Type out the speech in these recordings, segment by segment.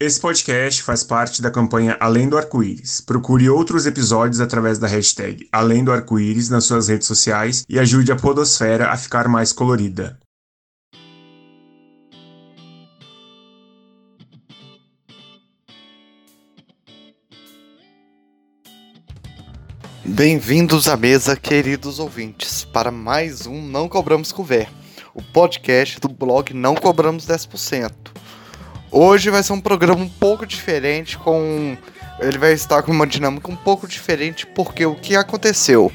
Esse podcast faz parte da campanha Além do Arco-Íris. Procure outros episódios através da hashtag Além do Arco-Íris nas suas redes sociais e ajude a podosfera a ficar mais colorida. Bem-vindos à mesa, queridos ouvintes, para mais um Não Cobramos Couvert, o podcast do blog Não Cobramos 10%. Hoje vai ser um programa um pouco diferente, com ele vai estar com uma dinâmica um pouco diferente, porque o que aconteceu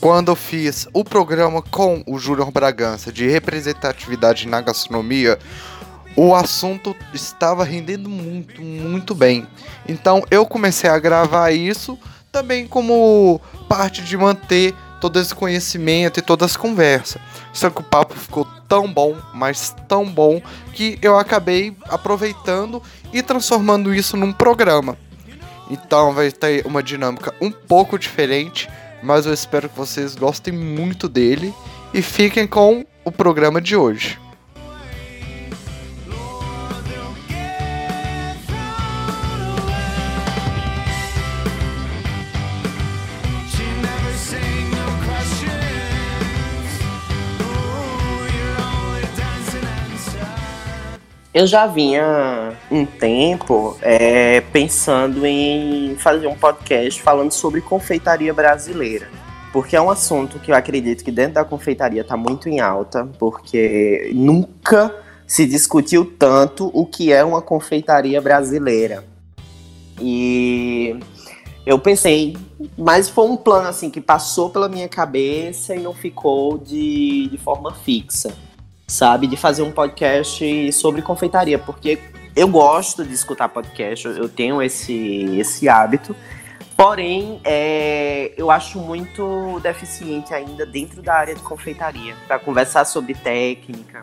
quando eu fiz o programa com o Júnior Bragança de representatividade na gastronomia, o assunto estava rendendo muito, muito bem. Então eu comecei a gravar isso também como parte de manter todo esse conhecimento e todas as conversas. Só que o papo ficou tão bom, mas tão bom, que eu acabei aproveitando e transformando isso num programa. Então vai ter uma dinâmica um pouco diferente, mas eu espero que vocês gostem muito dele e fiquem com o programa de hoje. Eu já vinha um tempo é, pensando em fazer um podcast falando sobre confeitaria brasileira. Porque é um assunto que eu acredito que dentro da confeitaria está muito em alta, porque nunca se discutiu tanto o que é uma confeitaria brasileira. E eu pensei, mas foi um plano assim que passou pela minha cabeça e não ficou de, de forma fixa sabe? De fazer um podcast sobre confeitaria, porque eu gosto de escutar podcast, eu tenho esse, esse hábito. Porém, é, eu acho muito deficiente ainda dentro da área de confeitaria, para conversar sobre técnica,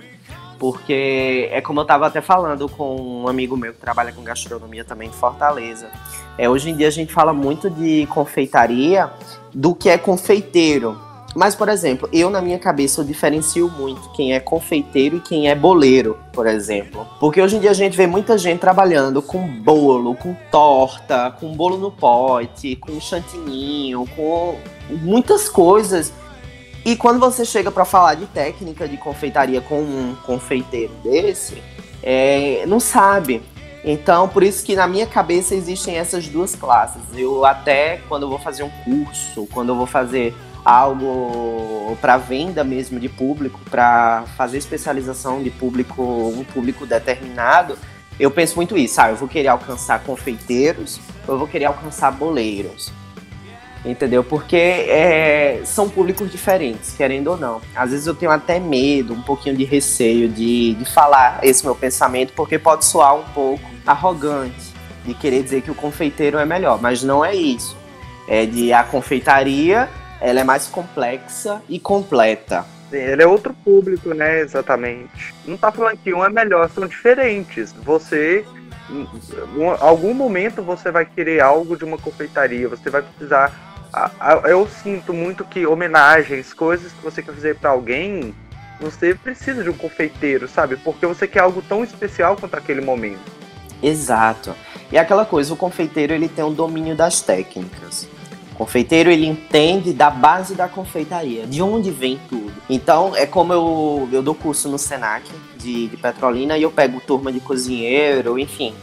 porque é como eu estava até falando com um amigo meu que trabalha com gastronomia também de Fortaleza. É, hoje em dia a gente fala muito de confeitaria do que é confeiteiro, mas, por exemplo, eu na minha cabeça eu diferencio muito quem é confeiteiro e quem é boleiro, por exemplo. Porque hoje em dia a gente vê muita gente trabalhando com bolo, com torta, com bolo no pote, com chantininho, com muitas coisas. E quando você chega para falar de técnica de confeitaria com um confeiteiro desse, é, não sabe. Então, por isso que na minha cabeça existem essas duas classes. Eu até quando eu vou fazer um curso, quando eu vou fazer algo para venda mesmo de público, para fazer especialização de público, um público determinado, eu penso muito isso, ah, eu vou querer alcançar confeiteiros, eu vou querer alcançar boleiros. Entendeu? Porque é, são públicos diferentes, querendo ou não. Às vezes eu tenho até medo, um pouquinho de receio de, de falar esse meu pensamento, porque pode soar um pouco arrogante, de querer dizer que o confeiteiro é melhor, mas não é isso. É de a confeitaria ela é mais complexa e completa. Sim, ele é outro público, né? Exatamente. Não tá falando que um é melhor, são diferentes. Você, em algum momento, você vai querer algo de uma confeitaria, você vai precisar. Eu sinto muito que homenagens, coisas que você quer fazer para alguém, você precisa de um confeiteiro, sabe? Porque você quer algo tão especial quanto aquele momento. Exato. E aquela coisa, o confeiteiro ele tem o um domínio das técnicas. Confeiteiro ele entende da base da confeitaria, de onde vem tudo. Então é como eu, eu dou curso no Senac de, de Petrolina e eu pego turma de cozinheiro, enfim,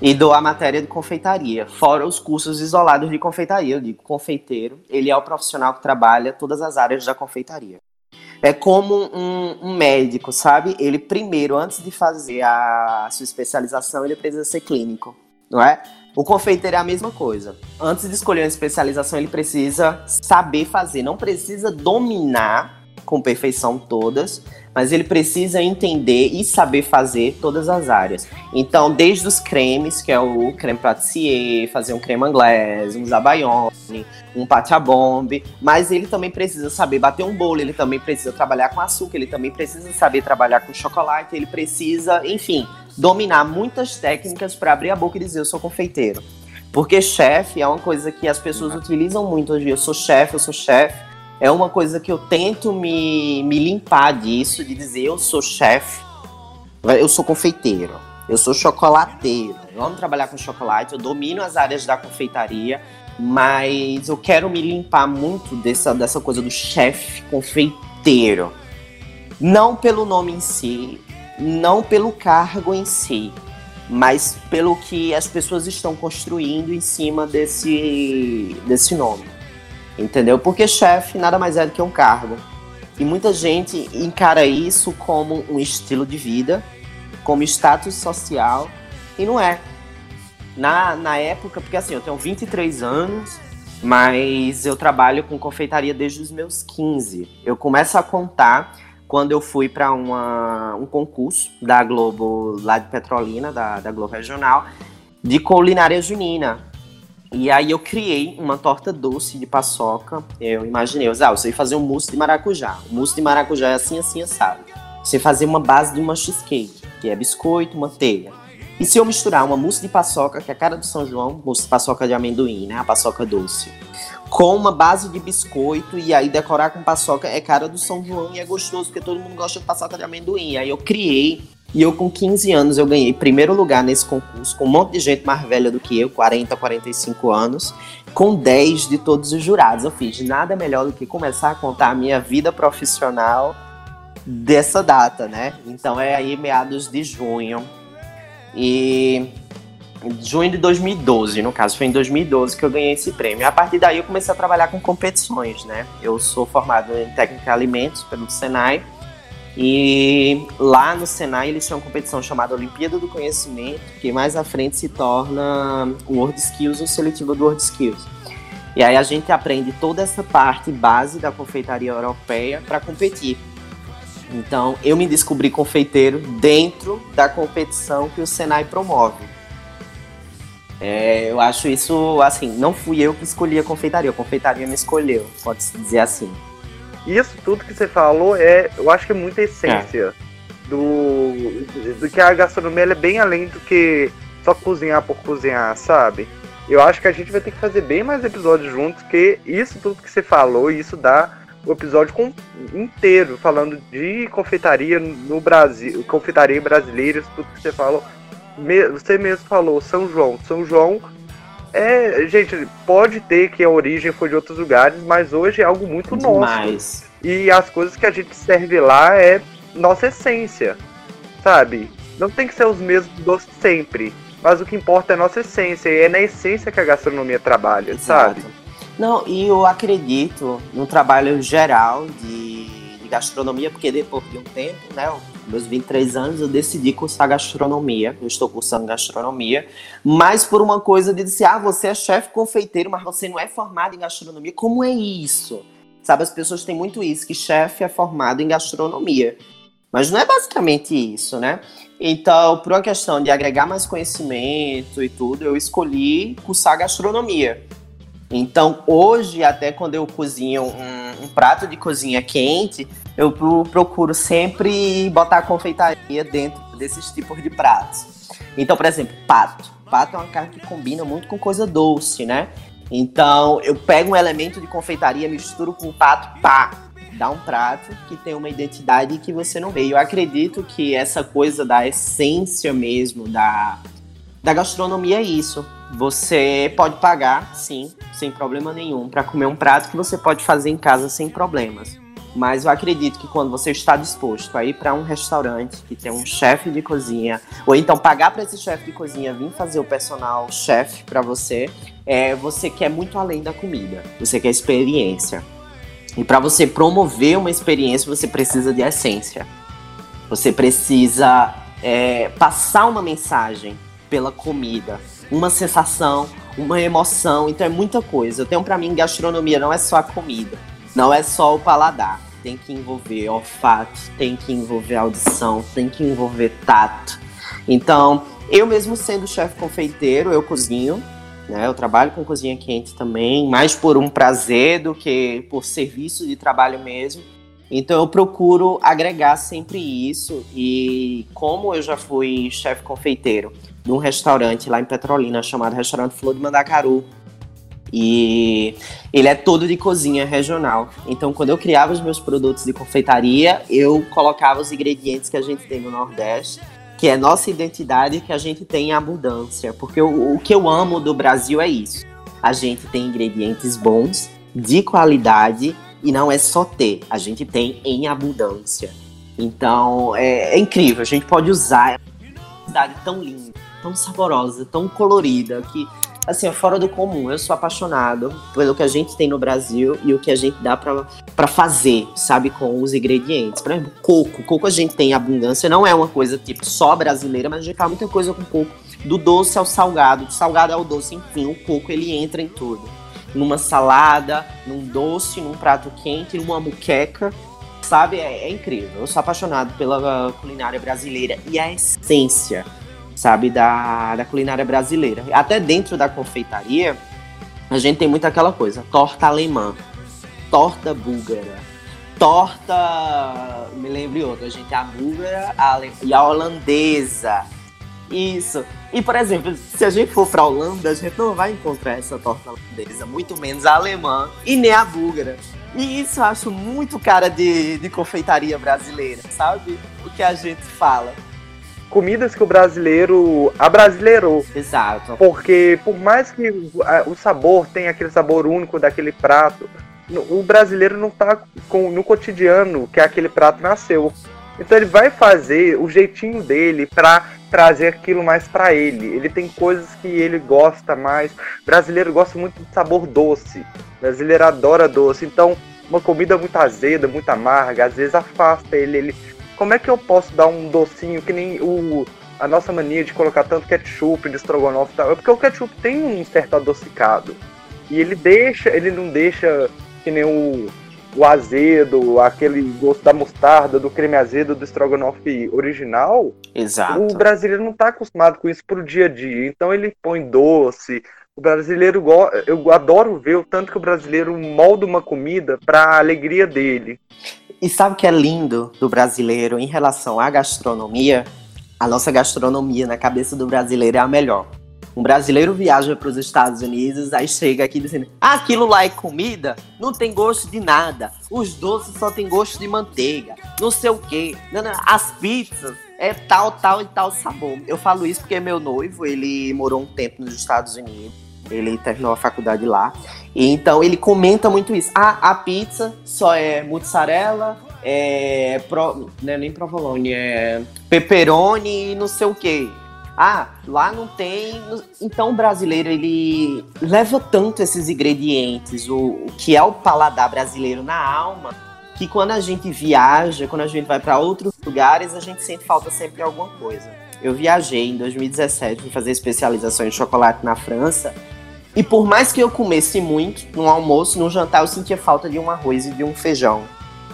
e dou a matéria de confeitaria, fora os cursos isolados de confeitaria. Eu digo, confeiteiro, ele é o profissional que trabalha todas as áreas da confeitaria. É como um, um, médico, sabe? Ele primeiro, antes de fazer a sua especialização, ele precisa ser clínico, não é? O confeiteiro é a mesma coisa. Antes de escolher uma especialização, ele precisa saber fazer, não precisa dominar com perfeição todas, mas ele precisa entender e saber fazer todas as áreas. Então, desde os cremes, que é o creme patissier, fazer um creme anglais, um zabayone, um bombe, mas ele também precisa saber bater um bolo, ele também precisa trabalhar com açúcar, ele também precisa saber trabalhar com chocolate, ele precisa, enfim, dominar muitas técnicas para abrir a boca e dizer eu sou confeiteiro. Porque chefe é uma coisa que as pessoas utilizam muito hoje. Eu sou chefe, eu sou chefe. É uma coisa que eu tento me, me limpar disso, de dizer eu sou chefe, eu sou confeiteiro. Eu sou chocolateiro, eu amo trabalhar com chocolate, eu domino as áreas da confeitaria, mas eu quero me limpar muito dessa, dessa coisa do chefe confeiteiro. Não pelo nome em si, não pelo cargo em si, mas pelo que as pessoas estão construindo em cima desse, desse nome. Entendeu? Porque chefe nada mais é do que um cargo. E muita gente encara isso como um estilo de vida, como status social, e não é. Na, na época, porque assim, eu tenho 23 anos, mas eu trabalho com confeitaria desde os meus 15. Eu começo a contar quando eu fui para um concurso da Globo, lá de Petrolina, da, da Globo Regional, de culinária junina. E aí eu criei uma torta doce de paçoca. Eu imaginei, ah, eu sei fazer um mousse de maracujá. O mousse de maracujá é assim, assim, assado. Você fazer uma base de uma cheesecake, que é biscoito, manteiga. E se eu misturar uma mousse de paçoca, que é a cara do São João, mousse de paçoca de amendoim, né? A paçoca doce com uma base de biscoito e aí decorar com paçoca é cara do São João e é gostoso porque todo mundo gosta de paçoca de amendoim. Aí eu criei e eu com 15 anos eu ganhei primeiro lugar nesse concurso com um monte de gente mais velha do que eu, 40, 45 anos, com 10 de todos os jurados. Eu fiz nada melhor do que começar a contar a minha vida profissional dessa data, né? Então é aí meados de junho. E junho de 2012, no caso, foi em 2012 que eu ganhei esse prêmio. A partir daí eu comecei a trabalhar com competições, né? Eu sou formado em técnica de alimentos pelo Senai e lá no Senai eles tinham uma competição chamada Olimpíada do Conhecimento, que mais à frente se torna o World Skills, o seletivo do World Skills. E aí a gente aprende toda essa parte base da confeitaria europeia para competir. Então eu me descobri confeiteiro dentro da competição que o Senai promove. É, eu acho isso, assim, não fui eu que escolhi a confeitaria, a confeitaria me escolheu, pode-se dizer assim. Isso tudo que você falou é, eu acho que é muita essência é. do, do que a gastronomia é bem além do que só cozinhar por cozinhar, sabe? Eu acho que a gente vai ter que fazer bem mais episódios juntos, porque isso tudo que você falou, isso dá o episódio com, inteiro falando de confeitaria no Brasil, confeitaria brasileira, tudo que você falou você mesmo falou, São João. São João é, gente, pode ter que a origem foi de outros lugares, mas hoje é algo muito Demais. nosso. E as coisas que a gente serve lá é nossa essência, sabe? Não tem que ser os mesmos doces sempre, mas o que importa é a nossa essência, e é na essência que a gastronomia trabalha, Exato. sabe? Não, e eu acredito no trabalho geral de, de gastronomia, porque depois de um tempo, né, meus 23 anos, eu decidi cursar gastronomia. Eu estou cursando gastronomia, mas por uma coisa de dizer, ah, você é chefe confeiteiro, mas você não é formado em gastronomia. Como é isso? Sabe, as pessoas têm muito isso, que chefe é formado em gastronomia. Mas não é basicamente isso, né? Então, por uma questão de agregar mais conhecimento e tudo, eu escolhi cursar gastronomia. Então, hoje, até quando eu cozinho um, um prato de cozinha quente, eu procuro sempre botar confeitaria dentro desses tipos de pratos. Então, por exemplo, pato. Pato é uma carne que combina muito com coisa doce, né? Então, eu pego um elemento de confeitaria, misturo com pato, pá, dá um prato que tem uma identidade que você não vê. Eu acredito que essa coisa da essência mesmo da, da gastronomia é isso. Você pode pagar, sim, sem problema nenhum, para comer um prato que você pode fazer em casa sem problemas. Mas eu acredito que quando você está disposto a ir para um restaurante que tem um chefe de cozinha, ou então pagar para esse chefe de cozinha vir fazer o personal chefe para você, é, você quer muito além da comida. Você quer experiência. E para você promover uma experiência, você precisa de essência. Você precisa é, passar uma mensagem pela comida, uma sensação, uma emoção. Então é muita coisa. Eu tenho para mim gastronomia não é só a comida, não é só o paladar tem que envolver olfato, tem que envolver audição, tem que envolver tato. Então, eu mesmo sendo chefe confeiteiro, eu cozinho, né? Eu trabalho com cozinha quente também, mais por um prazer do que por serviço de trabalho mesmo. Então eu procuro agregar sempre isso e como eu já fui chefe confeiteiro num restaurante lá em Petrolina chamado Restaurante Flor de Mandacaru, e ele é todo de cozinha regional. Então, quando eu criava os meus produtos de confeitaria, eu colocava os ingredientes que a gente tem no Nordeste que é nossa identidade que a gente tem em abundância. Porque o, o que eu amo do Brasil é isso. A gente tem ingredientes bons, de qualidade, e não é só ter, a gente tem em abundância. Então é, é incrível, a gente pode usar uma cidade tão linda, tão saborosa, tão colorida, que assim, é fora do comum. Eu sou apaixonado pelo que a gente tem no Brasil e o que a gente dá para fazer, sabe, com os ingredientes. Por exemplo, coco. Coco a gente tem abundância, não é uma coisa tipo só brasileira, mas a gente faz muita coisa com coco. Do doce ao salgado, do salgado ao doce, enfim, o coco ele entra em tudo. Numa salada, num doce, num prato quente, numa muqueca, sabe? É, é incrível. Eu sou apaixonado pela culinária brasileira e a essência sabe, da, da culinária brasileira. Até dentro da confeitaria, a gente tem muito aquela coisa: torta alemã, torta búlgara, torta. Me lembre outra, a gente a búlgara a e a holandesa. Isso. E, por exemplo, se a gente for pra Holanda, a gente não vai encontrar essa torta holandesa, muito menos a alemã e nem a búlgara. E isso eu acho muito cara de, de confeitaria brasileira, sabe? O que a gente fala comidas que o brasileiro abrasileirou. Exato. Porque por mais que o sabor tenha aquele sabor único daquele prato, o brasileiro não tá com, no cotidiano que aquele prato nasceu. Então ele vai fazer o jeitinho dele para trazer aquilo mais para ele. Ele tem coisas que ele gosta mais. Brasileiro gosta muito de sabor doce. Brasileiro adora doce. Então, uma comida muito azeda, muito amarga, às vezes afasta ele. Ele como é que eu posso dar um docinho que nem o a nossa mania de colocar tanto ketchup de estrogonofe e tal? É porque o ketchup tem um certo adocicado. E ele deixa, ele não deixa que nem o, o azedo, aquele gosto da mostarda, do creme azedo do estrogonofe original. Exato. O brasileiro não está acostumado com isso pro dia a dia. Então ele põe doce. O brasileiro, eu adoro ver o tanto que o brasileiro molda uma comida para a alegria dele. E sabe o que é lindo do brasileiro em relação à gastronomia? A nossa gastronomia na cabeça do brasileiro é a melhor. Um brasileiro viaja para os Estados Unidos, aí chega aqui dizendo: aquilo lá é comida, não tem gosto de nada. Os doces só tem gosto de manteiga, não sei o quê. Não, não, as pizzas é tal, tal e tal sabor. Eu falo isso porque meu noivo, ele morou um tempo nos Estados Unidos. Ele terminou a faculdade lá. E então ele comenta muito isso. Ah, a pizza só é mozzarella, é. Pro, não é nem provolone, é pepperoni e não sei o quê. Ah, lá não tem. Então o brasileiro ele leva tanto esses ingredientes, o, o que é o paladar brasileiro na alma, que quando a gente viaja, quando a gente vai para outros lugares, a gente sente falta sempre de alguma coisa. Eu viajei em 2017 para fazer especialização em chocolate na França e por mais que eu comesse muito, no almoço, no jantar, eu sentia falta de um arroz e de um feijão.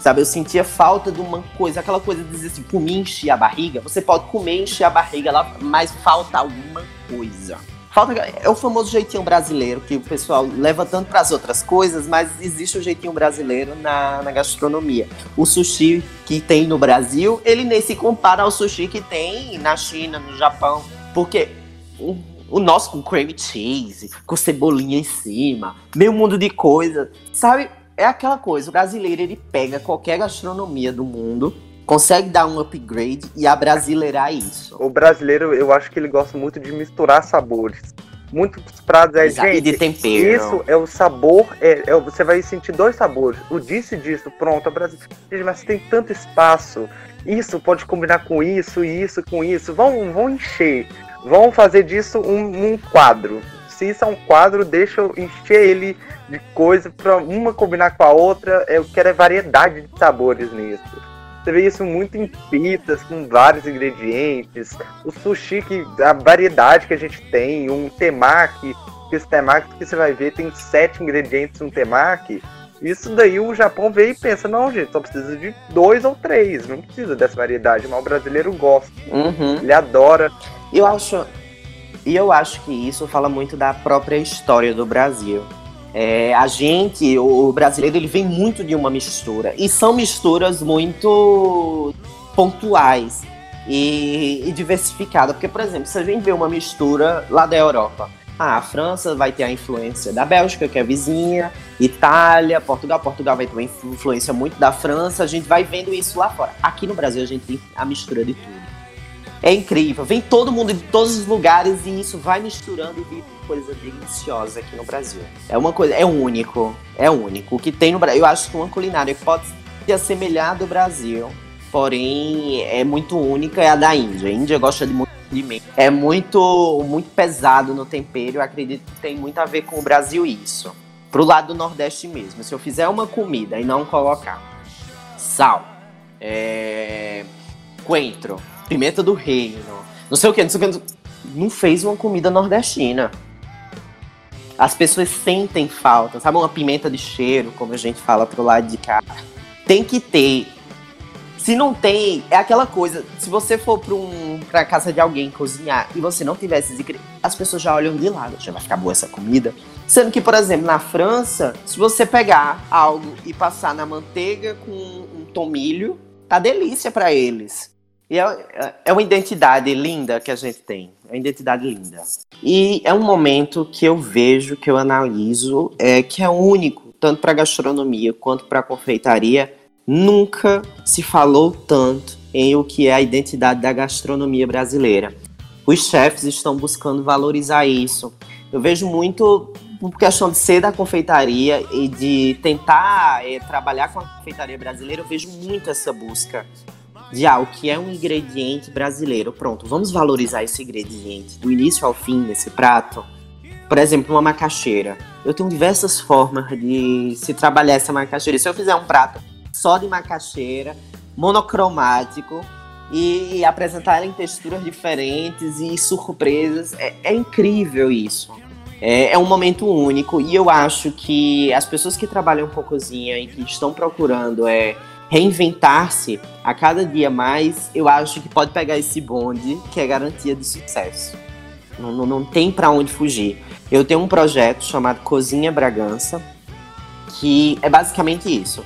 Sabe, eu sentia falta de uma coisa, aquela coisa de dizer assim, comer encher a barriga. Você pode comer encher a barriga lá, mas falta alguma coisa. Falta, é o famoso jeitinho brasileiro, que o pessoal leva tanto para as outras coisas, mas existe o jeitinho brasileiro na, na gastronomia. O sushi que tem no Brasil, ele nem se compara ao sushi que tem na China, no Japão. Porque o nosso com cream cheese, com cebolinha em cima, meio mundo de coisa. Sabe? É aquela coisa, o brasileiro ele pega qualquer gastronomia do mundo, consegue dar um upgrade e abrasileirar isso. O brasileiro, eu acho que ele gosta muito de misturar sabores. Muitos pratos é, Exato, gente, de tempero. Isso é o sabor, é, é, você vai sentir dois sabores. O disse disso, pronto, o brasileiro. Mas tem tanto espaço. Isso pode combinar com isso, isso com isso. Vão, vão encher. Vamos fazer disso um, um quadro. Isso é um quadro, deixa eu encher ele de coisa para uma combinar com a outra. Eu quero é variedade de sabores nisso. Você vê isso muito em pizzas, com vários ingredientes. O sushi, que a variedade que a gente tem, um temaki, que esse temaki que você vai ver tem sete ingredientes no temaki. Isso daí o Japão vê e pensa, não, gente, só precisa de dois ou três, não precisa dessa variedade, mas o brasileiro gosta. Uhum. Ele adora. Eu acho. E eu acho que isso fala muito da própria história do Brasil. É, a gente, o brasileiro, ele vem muito de uma mistura. E são misturas muito pontuais e, e diversificadas. Porque, por exemplo, se a gente vê uma mistura lá da Europa, ah, a França vai ter a influência da Bélgica, que é vizinha, Itália, Portugal. Portugal vai ter uma influência muito da França. A gente vai vendo isso lá fora. Aqui no Brasil a gente tem a mistura de tudo. É incrível. Vem todo mundo de todos os lugares e isso vai misturando e vira coisa deliciosa aqui no Brasil. É uma coisa, é único, é único. O que tem no Brasil, eu acho que uma culinária que pode se assemelhar do Brasil, porém é muito única é a da Índia. A Índia gosta de muito de É muito, muito pesado no tempero. Eu acredito que tem muito a ver com o Brasil isso. Pro lado do Nordeste mesmo. Se eu fizer uma comida e não colocar sal, é... coentro, pimenta do reino, não sei o que, não sei o que, não fez uma comida nordestina. As pessoas sentem falta, sabe? Uma pimenta de cheiro, como a gente fala pro lado de cá. Tem que ter. Se não tem, é aquela coisa. Se você for pra, um, pra casa de alguém cozinhar e você não tiver esses as pessoas já olham de lado. Já vai ficar boa essa comida. Sendo que, por exemplo, na França, se você pegar algo e passar na manteiga com um tomilho, tá delícia para eles. E é, é uma identidade linda que a gente tem. É uma identidade linda. E é um momento que eu vejo, que eu analiso, é, que é único, tanto para gastronomia quanto para confeitaria. Nunca se falou tanto em o que é a identidade da gastronomia brasileira. Os chefes estão buscando valorizar isso. Eu vejo muito por questão de ser da confeitaria e de tentar é, trabalhar com a confeitaria brasileira, eu vejo muito essa busca de ah, o que é um ingrediente brasileiro. Pronto, vamos valorizar esse ingrediente do início ao fim desse prato. Por exemplo, uma macaxeira. Eu tenho diversas formas de se trabalhar essa macaxeira. Se eu fizer um prato só de macaxeira, monocromático, e, e apresentar ela em texturas diferentes e surpresas, é, é incrível isso. É, é, um momento único e eu acho que as pessoas que trabalham com cozinha e que estão procurando é, reinventar-se a cada dia mais, eu acho que pode pegar esse bonde que é garantia de sucesso. Não, não, não tem para onde fugir. Eu tenho um projeto chamado Cozinha Bragança, que é basicamente isso.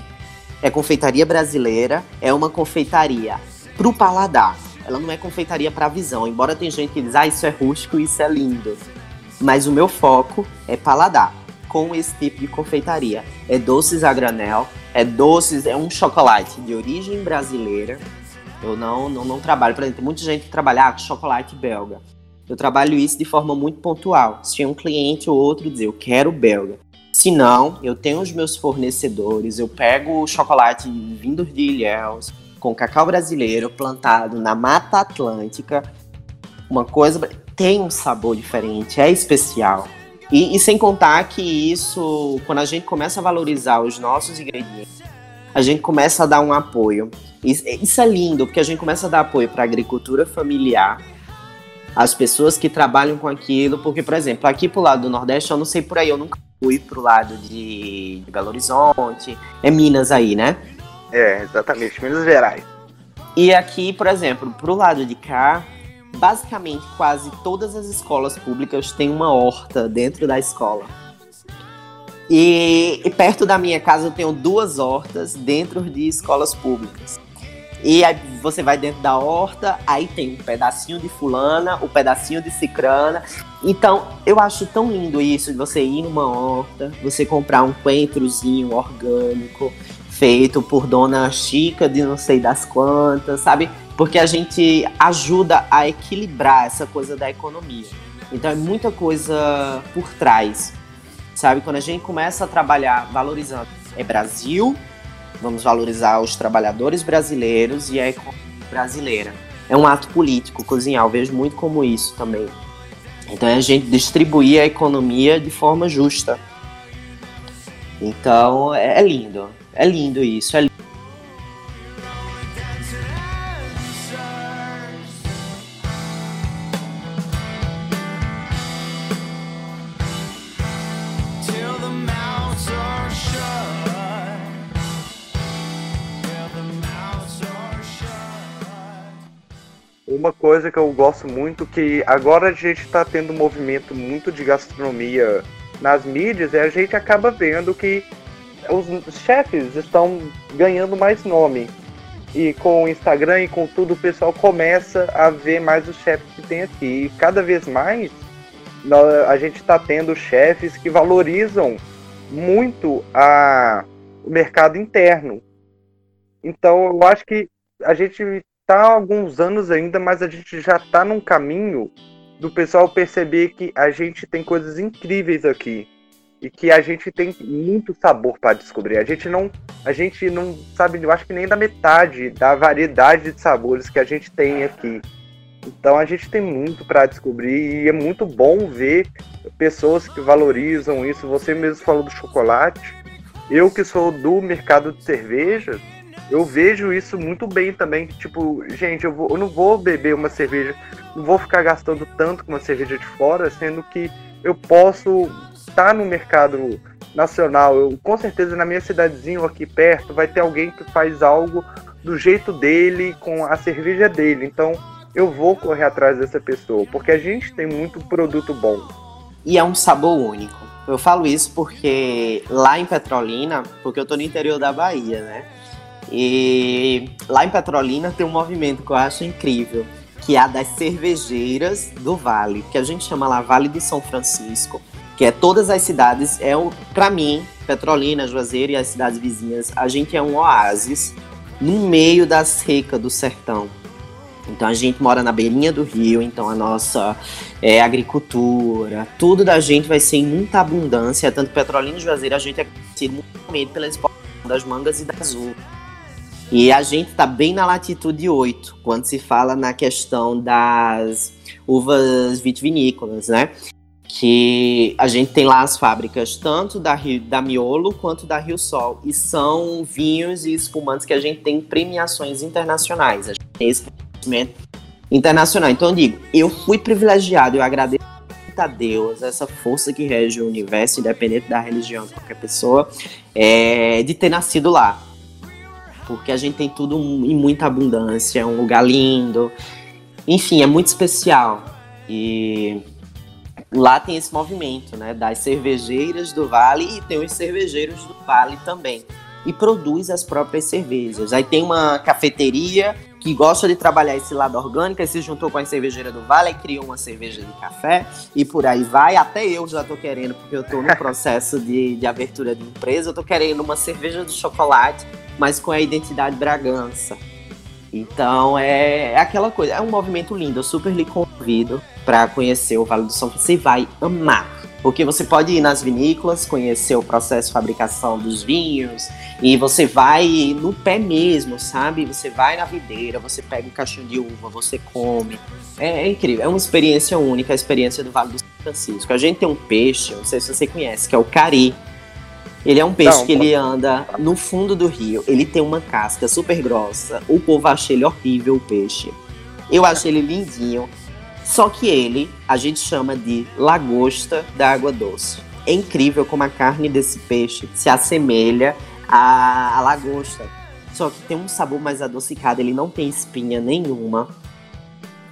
É confeitaria brasileira, é uma confeitaria pro paladar. Ela não é confeitaria para visão, embora tem gente que diz, ah, isso é rústico, isso é lindo. Mas o meu foco é paladar com esse tipo de confeitaria. É doces a granel, é doces, é um chocolate de origem brasileira. Eu não, não, não trabalho, por exemplo, tem muita gente que trabalha com chocolate belga. Eu trabalho isso de forma muito pontual. Se um cliente ou outro dizer, eu quero belga. Se não, eu tenho os meus fornecedores, eu pego o chocolate vindo de Ilhéus, com cacau brasileiro plantado na Mata Atlântica. Uma coisa tem um sabor diferente, é especial. E, e, sem contar que isso, quando a gente começa a valorizar os nossos ingredientes, a gente começa a dar um apoio. Isso, isso é lindo, porque a gente começa a dar apoio para a agricultura familiar, as pessoas que trabalham com aquilo, porque, por exemplo, aqui pro lado do Nordeste, eu não sei por aí, eu nunca fui pro lado de, de Belo Horizonte, é Minas aí, né? É, exatamente, Minas Gerais. E aqui, por exemplo, pro lado de cá, basicamente quase todas as escolas públicas têm uma horta dentro da escola. E, e, perto da minha casa eu tenho duas hortas dentro de escolas públicas. E aí você vai dentro da horta, aí tem um pedacinho de fulana, um pedacinho de cicrana. Então, eu acho tão lindo isso de você ir numa horta, você comprar um coentrozinho orgânico, feito por dona Chica de não sei das quantas, sabe? Porque a gente ajuda a equilibrar essa coisa da economia. Então é muita coisa por trás, sabe? Quando a gente começa a trabalhar valorizando é Brasil, vamos valorizar os trabalhadores brasileiros e a economia brasileira. É um ato político cozinhar, eu vejo muito como isso também. Então é a gente distribuir a economia de forma justa. Então é, é lindo, é lindo isso, é lindo. Uma coisa que eu gosto muito, que agora a gente está tendo um movimento muito de gastronomia nas mídias, e a gente acaba vendo que os chefes estão ganhando mais nome. E com o Instagram e com tudo, o pessoal começa a ver mais os chefes que tem aqui. E cada vez mais a gente está tendo chefes que valorizam muito a, o mercado interno. Então eu acho que a gente tá alguns anos ainda, mas a gente já tá num caminho do pessoal perceber que a gente tem coisas incríveis aqui e que a gente tem muito sabor para descobrir. A gente não, a gente não sabe, eu acho que nem da metade da variedade de sabores que a gente tem aqui. Então a gente tem muito para descobrir e é muito bom ver pessoas que valorizam isso. Você mesmo falou do chocolate. Eu que sou do mercado de cerveja, eu vejo isso muito bem também. Tipo, gente, eu, vou, eu não vou beber uma cerveja, não vou ficar gastando tanto com uma cerveja de fora, sendo que eu posso estar no mercado nacional. Eu, com certeza na minha cidadezinha aqui perto vai ter alguém que faz algo do jeito dele, com a cerveja dele. Então eu vou correr atrás dessa pessoa, porque a gente tem muito produto bom. E é um sabor único. Eu falo isso porque lá em Petrolina, porque eu tô no interior da Bahia, né? E lá em Petrolina tem um movimento que eu acho incrível, que é a das cervejeiras do Vale, que a gente chama lá Vale de São Francisco que é todas as cidades, é para mim, Petrolina, Juazeiro e as cidades vizinhas, a gente é um oásis no meio da seca do sertão. Então a gente mora na beirinha do rio, então a nossa é, agricultura, tudo da gente vai ser em muita abundância. Tanto Petrolina e Juazeiro a gente é conhecido muito pela exportação das mangas e das uvas. E a gente está bem na latitude 8, quando se fala na questão das uvas vitivinícolas, né? que a gente tem lá as fábricas tanto da, Rio, da Miolo quanto da Rio Sol. E são vinhos e espumantes que a gente tem premiações internacionais. A gente tem esse reconhecimento internacional. Então eu digo, eu fui privilegiado, eu agradeço a Deus, essa força que rege o universo, independente da religião de qualquer pessoa, é, de ter nascido lá. Porque a gente tem tudo em muita abundância, é um lugar lindo. Enfim, é muito especial. E lá tem esse movimento, né, das cervejeiras do Vale e tem os cervejeiros do Vale também. E produz as próprias cervejas. Aí tem uma cafeteria que gosta de trabalhar esse lado orgânico, e se juntou com a cervejeira do Vale e criou uma cerveja de café e por aí vai. Até eu já tô querendo, porque eu tô no processo de, de abertura de empresa, eu tô querendo uma cerveja de chocolate, mas com a identidade Bragança. Então é, é aquela coisa, é um movimento lindo, eu super lhe convido para conhecer o Vale do São Você vai amar. Porque você pode ir nas vinícolas, conhecer o processo de fabricação dos vinhos, e você vai no pé mesmo, sabe? Você vai na videira, você pega um caixinho de uva, você come. É, é, incrível, é uma experiência única, a experiência do Vale do São Francisco. A gente tem um peixe, não sei se você conhece, que é o cari. Ele é um peixe não, que ele anda no fundo do rio, ele tem uma casca super grossa. O povo acha ele horrível, o peixe. Eu acho ele lindinho. Só que ele, a gente chama de lagosta da água doce. É incrível como a carne desse peixe se assemelha à, à lagosta. Só que tem um sabor mais adocicado, ele não tem espinha nenhuma.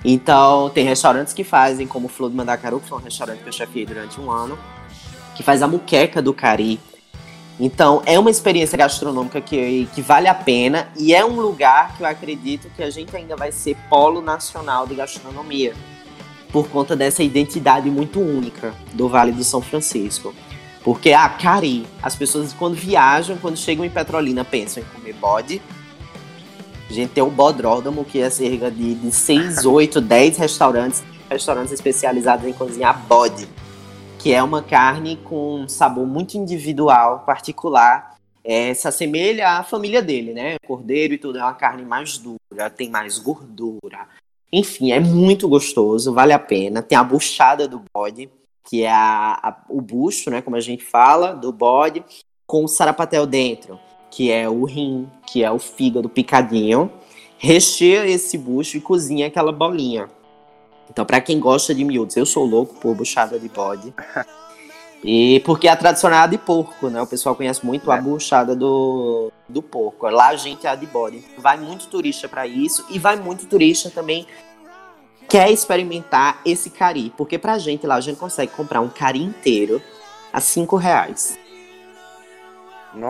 Então, tem restaurantes que fazem, como o Flor do Mandacaru, que foi um restaurante que eu chefiei durante um ano, que faz a muqueca do cari. Então, é uma experiência gastronômica que, que vale a pena e é um lugar que eu acredito que a gente ainda vai ser polo nacional de gastronomia por conta dessa identidade muito única do Vale do São Francisco. Porque, ah, Cari, as pessoas quando viajam, quando chegam em Petrolina, pensam em comer bode. A gente tem o Bodródromo, que é cerca de, de 6, 8, 10 restaurantes, restaurantes especializados em cozinhar bode, que é uma carne com um sabor muito individual, particular. É, se assemelha à família dele, né? Cordeiro e tudo, é uma carne mais dura, tem mais gordura, enfim, é muito gostoso, vale a pena. Tem a buchada do bode, que é a, a, o bucho, né, como a gente fala, do bode, com o sarapatel dentro, que é o rim, que é o fígado picadinho. Recheia esse bucho e cozinha aquela bolinha. Então, para quem gosta de miúdos, eu sou louco por buchada de bode. E porque é a tradicional é de porco, né? O pessoal conhece muito é. a buchada do, do porco. Lá a gente é a de bode. Vai muito turista para isso e vai muito turista também quer experimentar esse cari. Porque pra gente lá a gente consegue comprar um cari inteiro a cinco reais.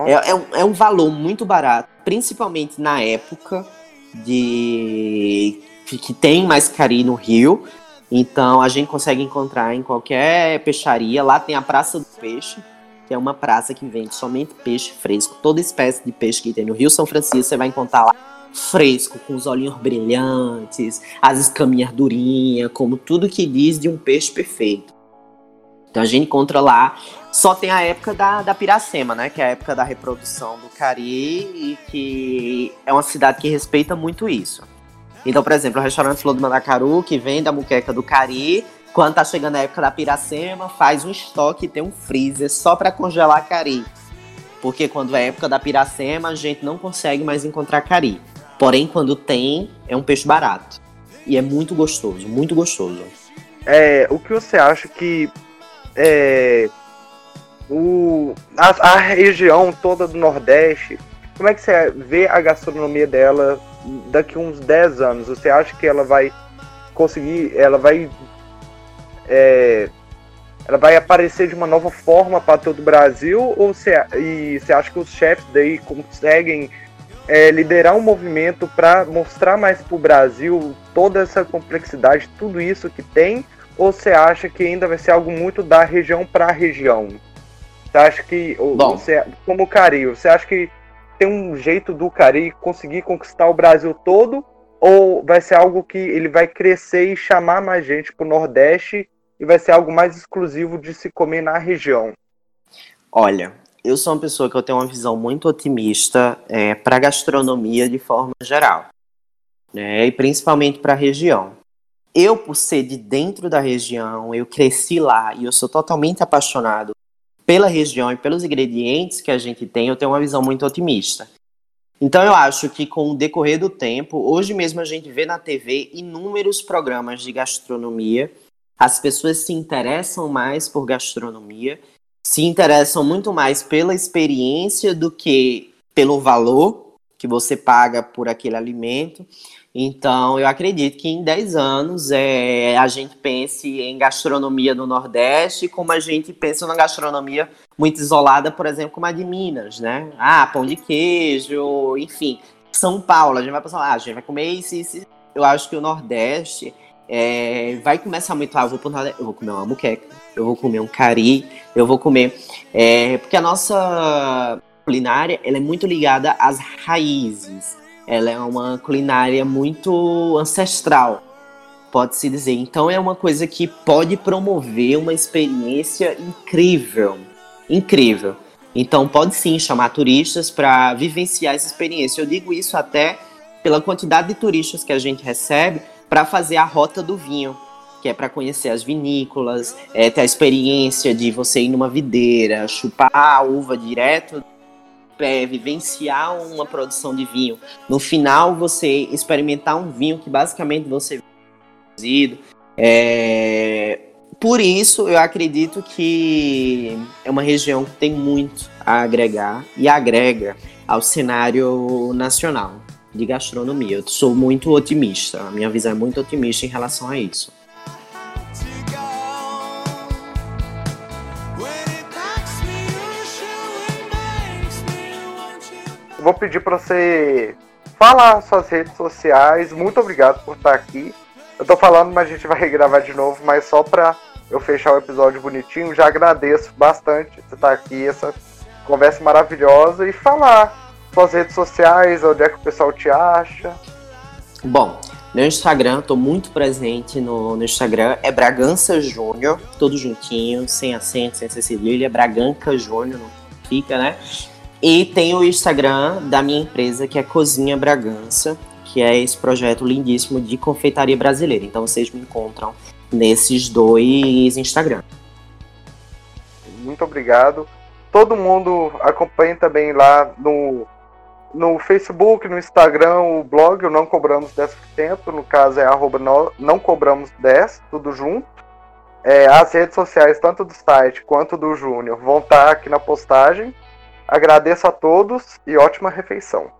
É, é, um, é um valor muito barato, principalmente na época de que tem mais cari no Rio, então a gente consegue encontrar em qualquer peixaria. Lá tem a Praça do Peixe, que é uma praça que vende somente peixe fresco. Toda espécie de peixe que tem no Rio São Francisco você vai encontrar lá. fresco, com os olhinhos brilhantes, as escaminhas durinhas, como tudo que diz de um peixe perfeito. Então a gente encontra lá. Só tem a época da, da Piracema, né? Que é a época da reprodução do cari e que é uma cidade que respeita muito isso. Então, por exemplo, o restaurante Flor do Mandacaru, que vende a muqueca do cari, quando tá chegando a época da Piracema, faz um estoque tem um freezer só para congelar cari. Porque quando é época da Piracema, a gente não consegue mais encontrar cari. Porém, quando tem, é um peixe barato. E é muito gostoso, muito gostoso. É, o que você acha que é, o, a, a, região toda do Nordeste, como é que você vê a gastronomia dela daqui uns 10 anos? Você acha que ela vai conseguir, ela vai é, ela vai aparecer de uma nova forma para todo o Brasil ou você, e você acha que os chefs daí conseguem é, liderar um movimento para mostrar mais para o Brasil toda essa complexidade, tudo isso que tem ou você acha que ainda vai ser algo muito da região para região? Você acha que, Bom. Você, como o Cari, você acha que tem um jeito do Cari conseguir conquistar o Brasil todo? Ou vai ser algo que ele vai crescer e chamar mais gente para o Nordeste e vai ser algo mais exclusivo de se comer na região? Olha, eu sou uma pessoa que eu tenho uma visão muito otimista é, para gastronomia de forma geral, né, e principalmente para a região eu, por ser de dentro da região, eu cresci lá e eu sou totalmente apaixonado pela região e pelos ingredientes que a gente tem, eu tenho uma visão muito otimista. Então eu acho que com o decorrer do tempo, hoje mesmo a gente vê na TV inúmeros programas de gastronomia. As pessoas se interessam mais por gastronomia, se interessam muito mais pela experiência do que pelo valor que você paga por aquele alimento. Então, eu acredito que em 10 anos é, a gente pense em gastronomia no Nordeste como a gente pensa na gastronomia muito isolada, por exemplo, como a de Minas, né? Ah, pão de queijo, enfim. São Paulo, a gente vai passar lá, ah, a gente vai comer isso, isso. Eu acho que o Nordeste é, vai começar muito. Ah, eu vou, pro Nordeste, eu vou comer uma muqueca, eu vou comer um cari, eu vou comer. É, porque a nossa culinária ela é muito ligada às raízes. Ela é uma culinária muito ancestral, pode-se dizer. Então é uma coisa que pode promover uma experiência incrível, incrível. Então pode sim chamar turistas para vivenciar essa experiência. Eu digo isso até pela quantidade de turistas que a gente recebe para fazer a rota do vinho, que é para conhecer as vinícolas, é, ter a experiência de você ir numa videira, chupar a uva direto é, vivenciar uma produção de vinho. No final, você experimentar um vinho que basicamente você produzido. É... Por isso, eu acredito que é uma região que tem muito a agregar e agrega ao cenário nacional de gastronomia. Eu sou muito otimista, a minha visão é muito otimista em relação a isso. Vou pedir para você falar suas redes sociais. Muito obrigado por estar aqui. Eu tô falando, mas a gente vai gravar de novo, mas só para eu fechar o episódio bonitinho, já agradeço bastante você estar aqui, essa conversa maravilhosa e falar suas redes sociais, onde é que o pessoal te acha. Bom, meu Instagram, tô muito presente no, no Instagram, é Bragança Júnior, tudo juntinho, sem acento, sem cedilha, é Braganca Júnior, não fica, né? E tem o Instagram da minha empresa, que é Cozinha Bragança, que é esse projeto lindíssimo de confeitaria brasileira. Então vocês me encontram nesses dois Instagram. Muito obrigado. Todo mundo acompanha também lá no, no Facebook, no Instagram, o blog, o Não Cobramos 10%, no caso é arroba não, cobramos 10, tudo junto. É, as redes sociais, tanto do site quanto do Júnior, vão estar aqui na postagem. Agradeço a todos e ótima refeição.